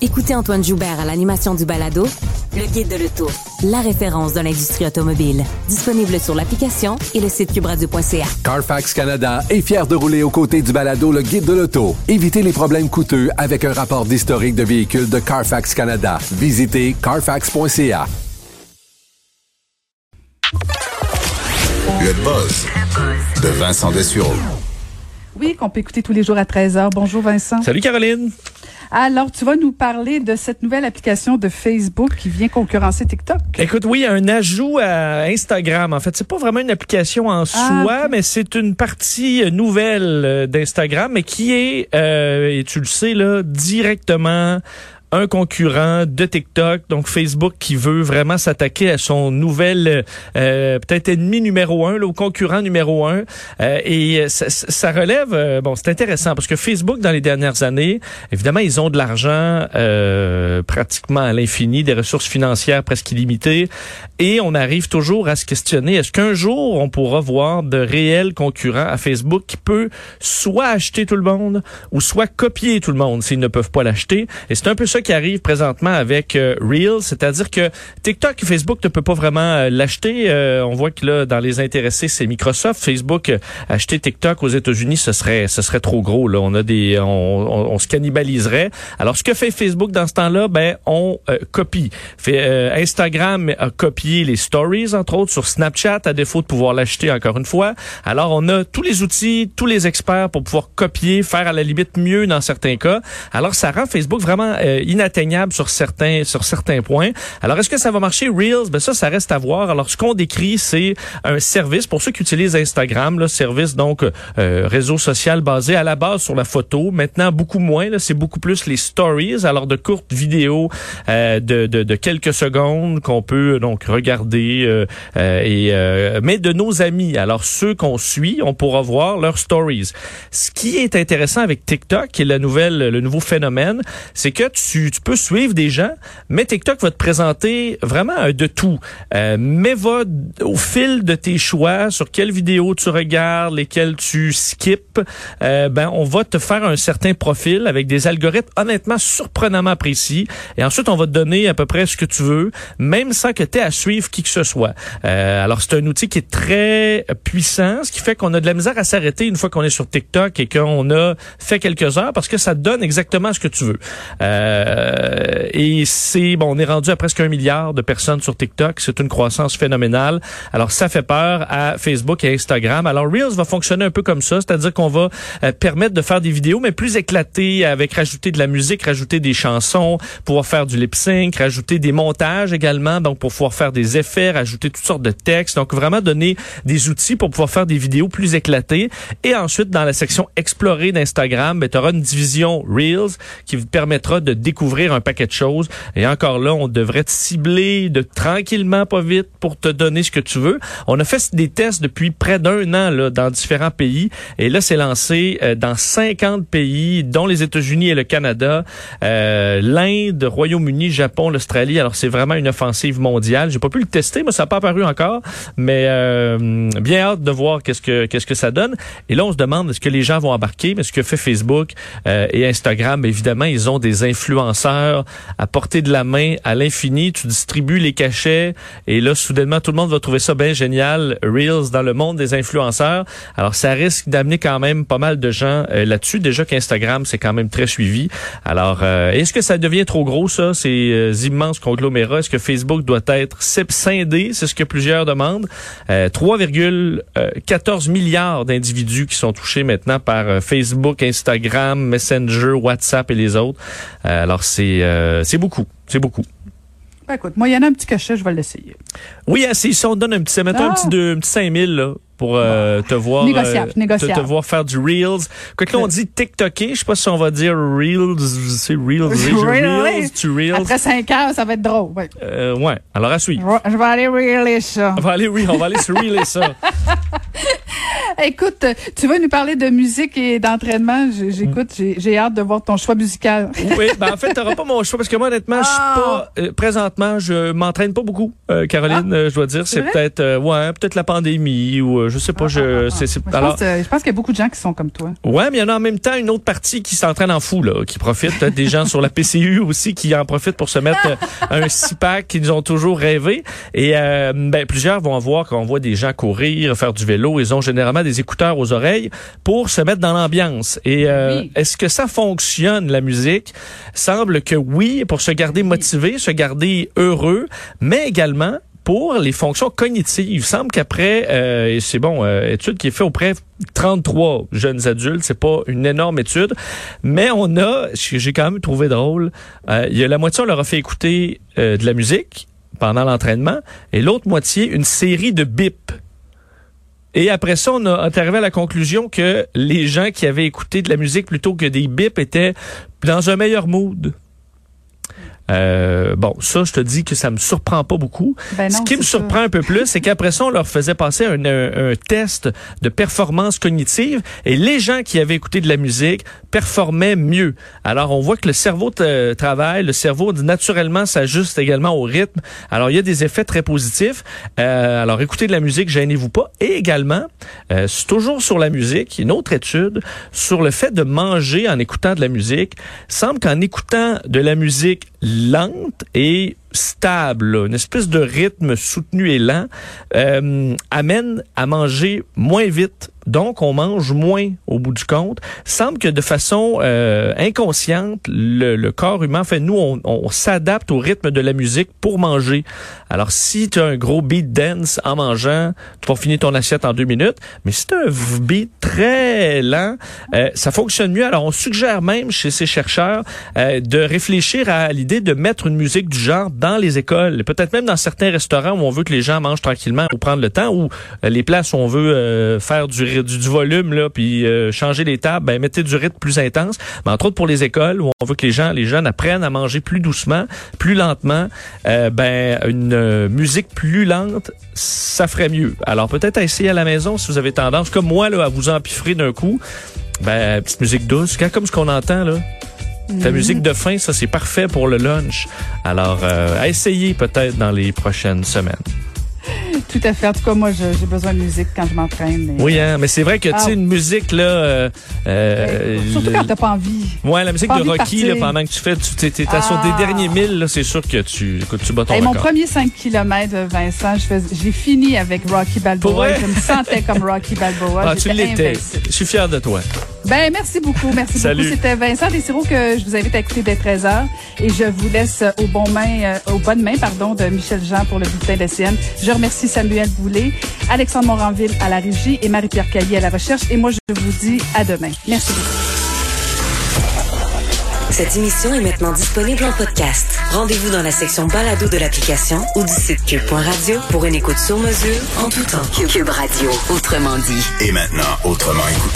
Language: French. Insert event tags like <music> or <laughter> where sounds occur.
Écoutez Antoine Joubert à l'animation du balado Le Guide de l'Auto, la référence de l'industrie automobile. Disponible sur l'application et le site cubradio.ca. Carfax Canada est fier de rouler aux côtés du balado Le Guide de l'Auto. Évitez les problèmes coûteux avec un rapport d'historique de véhicules de Carfax Canada. Visitez carfax.ca. Le buzz de Vincent Dessureau. Oui, qu'on peut écouter tous les jours à 13h. Bonjour Vincent. Salut Caroline. Alors, tu vas nous parler de cette nouvelle application de Facebook qui vient concurrencer TikTok. Écoute, oui, un ajout à Instagram. En fait, c'est pas vraiment une application en Ah, soi, mais c'est une partie nouvelle euh, d'Instagram, mais qui est, euh, et tu le sais là, directement un concurrent de TikTok, donc Facebook qui veut vraiment s'attaquer à son nouvel euh, peut-être ennemi numéro un, là, concurrent numéro un. Euh, et euh, ça, ça relève, euh, bon, c'est intéressant parce que Facebook dans les dernières années, évidemment, ils ont de l'argent euh, pratiquement à l'infini, des ressources financières presque illimitées, et on arrive toujours à se questionner est-ce qu'un jour on pourra voir de réels concurrents à Facebook qui peut soit acheter tout le monde ou soit copier tout le monde s'ils ne peuvent pas l'acheter? Et c'est un peu ça qui arrive présentement avec euh, Reels, c'est-à-dire que TikTok et Facebook ne peut pas vraiment euh, l'acheter. Euh, on voit que là, dans les intéressés, c'est Microsoft. Facebook, euh, acheter TikTok aux États-Unis, ce serait, ce serait trop gros. Là, on a des, on, on- on se cannibaliserait. Alors, ce que fait Facebook dans ce temps-là, ben, on euh, copie. Fait, Instagram a copié les stories, entre autres, sur Snapchat, à défaut de pouvoir l'acheter encore une fois. Alors, on a tous les outils, tous les experts pour pouvoir copier, faire à la limite mieux dans certains cas. Alors, ça rend Facebook vraiment euh, inatteignable sur certains, sur certains points. Alors, est-ce que ça va marcher Reels? Ben ça, ça reste à voir. Alors, ce qu'on décrit, c'est un service pour ceux qui utilisent Instagram, là, service donc euh, réseau social basé à la base sur la photo. Maintenant, beaucoup moins. là, C'est beaucoup plus les stories, alors de courtes vidéos euh, de, de, de quelques secondes qu'on peut donc regarder. euh, euh, et euh, mais de nos amis. Alors ceux qu'on suit, on pourra voir leurs stories. Ce qui est intéressant avec TikTok, est la nouvelle, le nouveau phénomène, c'est que tu, tu peux suivre des gens, mais TikTok va te présenter vraiment de tout. Euh, mais va au fil de tes choix sur quelles vidéos tu regardes, lesquelles tu skips, euh, ben on va te faire un certain profil avec des algorithmes honnêtement surprenamment précis. Et ensuite, on va te donner à peu près ce que tu veux, même sans que tu aies à suivre qui que ce soit. Euh, alors, c'est un outil qui est très puissant, ce qui fait qu'on a de la misère à s'arrêter une fois qu'on est sur TikTok et qu'on a fait quelques heures parce que ça donne exactement ce que tu veux. Euh, et c'est, bon, on est rendu à presque un milliard de personnes sur TikTok. C'est une croissance phénoménale. Alors, ça fait peur à Facebook et Instagram. Alors, Reels va fonctionner un peu comme ça, c'est-à-dire qu'on va euh, permettre de faire des vidéos, mais plus éclatées, avec rajouter de la musique, rajouter des chansons, pouvoir faire du lip sync, rajouter des montages également, donc pour pouvoir faire des effets, rajouter toutes sortes de textes. Donc, vraiment donner des outils pour pouvoir faire des vidéos plus éclatées. Et ensuite, dans la section explorer d'Instagram, ben, tu auras une division Reels qui vous permettra de découvrir un paquet de choses. Et encore là, on devrait te cibler de tranquillement, pas vite, pour te donner ce que tu veux. On a fait des tests depuis près d'un an là, dans différents pays. Et là, c'est lancé euh, dans 50 pays, dont les États-Unis et le Canada, euh, l'Inde, Royaume-Uni, Japon, l'Australie. Alors, c'est vraiment une offensive mondiale. J'ai pas pu le tester, moi, ça n'a pas apparu encore. Mais euh, bien hâte de voir qu'est-ce que qu'est-ce que ça donne. Et là, on se demande est-ce que les gens vont embarquer, mais ce que fait Facebook euh, et Instagram, évidemment, ils ont des à portée de la main à l'infini. Tu distribues les cachets et là, soudainement, tout le monde va trouver ça bien génial. Reels dans le monde des influenceurs. Alors, ça risque d'amener quand même pas mal de gens euh, là-dessus. Déjà qu'Instagram, c'est quand même très suivi. Alors, euh, est-ce que ça devient trop gros, ça, ces euh, immenses conglomérats? Est-ce que Facebook doit être scindé? C'est ce que plusieurs demandent. Euh, 3,14 milliards d'individus qui sont touchés maintenant par euh, Facebook, Instagram, Messenger, WhatsApp et les autres. Euh, alors, c'est euh, beaucoup. C'est beaucoup. Ben, écoute, moi, il y en a un petit cachet, je vais l'essayer. Oui, si on te donne un petit, mettons un Ah. petit, deux, un petit 5000, là, pour euh, te voir Négociable, euh, négociable. Te, te voir faire du reels. Quoique là on dit TikToker, je sais pas si on va dire reels, c'est reels, <laughs> reels, tu reels. Après cinq heures, ça va être drôle. Ouais. Euh, ouais. Alors à suivre. Je vais aller reeler ça. On va aller oui, on va aller se reeler ça. <laughs> <laughs> Écoute, tu veux nous parler de musique et d'entraînement? J'ai- J'écoute, j'ai hâte de voir ton choix musical. Oui, ben en fait, t'auras pas mon choix parce que moi honnêtement, je suis Ah. pas euh, présentement, je m'entraîne pas beaucoup. euh, Caroline, euh, je dois dire, c'est peut-être euh, ouais, peut-être la pandémie ou. Je sais pas. je, c'est, c'est- Je alors, pense, je pense qu'il y a beaucoup de gens qui sont comme toi. Ouais, mais il y en a en même temps une autre partie qui s'entraîne en fou, là, qui profite. Peut-être des gens sur la PCU aussi qui en profitent pour se mettre un six-pack qu'ils ont toujours rêvé. Et ben, plusieurs vont voir quand on voit des gens courir, faire du vélo, ils ont généralement des écouteurs aux oreilles pour se mettre dans l'ambiance. Et euh, Oui. est-ce que ça fonctionne, la musique? Semble que oui, pour se garder motivé, se garder heureux, mais également pour les fonctions cognitives. Il semble qu'après, euh, et c'est bon, euh, étude qui est faite auprès de 33 jeunes adultes, c'est pas une énorme étude, mais on a, ce que j'ai quand même trouvé drôle, euh, il y a la moitié, on leur a fait écouter de la musique pendant l'entraînement, et l'autre moitié, une série de bips. Et après ça, on a arrivé à la conclusion que les gens qui avaient écouté de la musique plutôt que des bips étaient dans un meilleur mood. Euh, bon, ça, je te dis que ça me surprend pas beaucoup. Ben non, Ce qui me ça. surprend un peu plus, c'est qu'après ça, on leur faisait passer un, un- un test de performance cognitive et les gens qui avaient écouté de la musique performaient mieux. Alors, on voit que le cerveau travaille, le cerveau naturellement s'ajuste également au rythme. Alors, il y a des effets très positifs. Euh, alors, écoutez de la musique, gênez-vous pas. Et également, euh, c'est toujours sur la musique, une autre étude sur le fait de manger en écoutant de la musique. Semble qu'en écoutant de la musique lente et stable, une espèce de rythme soutenu et lent, euh, amène à manger moins vite. Donc, on mange moins au bout du compte. Semble que de façon euh, inconsciente, le, le corps humain, fait nous, on, on s'adapte au rythme de la musique pour manger. Alors, si tu as un gros beat dance en mangeant, tu vas finir ton assiette en deux minutes. Mais si tu as un beat très lent, euh, ça fonctionne mieux. Alors, on suggère même chez ces chercheurs euh, de réfléchir à l'idée de mettre une musique du genre dans les écoles, peut-être même dans certains restaurants où on veut que les gens mangent tranquillement ou prendre le temps, ou euh, les places où on veut euh, faire du, du, volume là, puis euh, changer les tables, ben mettez du rythme plus intense. Mais entre autres pour les écoles où on veut que les gens, les jeunes apprennent à manger plus doucement, plus lentement, ben une musique plus lente, ça ferait mieux. Alors peut-être à essayer à la maison si vous avez tendance, comme moi là, à vous empiffrer d'un coup. Ben petite musique douce, comme ce qu'on entend là. Ta musique de fin, ça c'est parfait pour le lunch. Alors, euh, à essayer peut-être dans les prochaines semaines. Tout à fait. En tout cas, moi, j'ai besoin de musique quand je m'entraîne. Oui, hein, mais c'est vrai que tu Ah. sais une musique là, euh, euh, Surtout le- quand t'as pas envie. ouais, la musique de Rocky là, pendant que tu fais, tu t'es, sur des Ah. derniers milles, là, c'est sûr que tu, écoute, tu bats ton Hey, mon premier 5 km, Vincent, j'ai fini avec Rocky Pour Balboa. vrai? Je me sentais comme Rocky Balboa. Ah, tu l'étais. Je suis fier de toi. Ben, merci beaucoup. Merci Salut. beaucoup. C'était Vincent Desiro que je vous invite à écouter dès 13h. Et je vous laisse au bon main, euh, aux bonnes mains, pardon, de Michel Jean pour le bulletin de CN. Je remercie Samuel Boulet, Alexandre Moranville à la régie et Marie-Pierre Caillé à la recherche. Et moi, je vous dis à demain. Merci beaucoup. Cette émission est maintenant disponible en podcast. Rendez-vous dans la section balado de l'application ou du site cube.radio pour une écoute sur mesure en tout temps. Cube Radio, autrement dit. Et maintenant, autrement écouté.